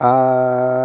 uh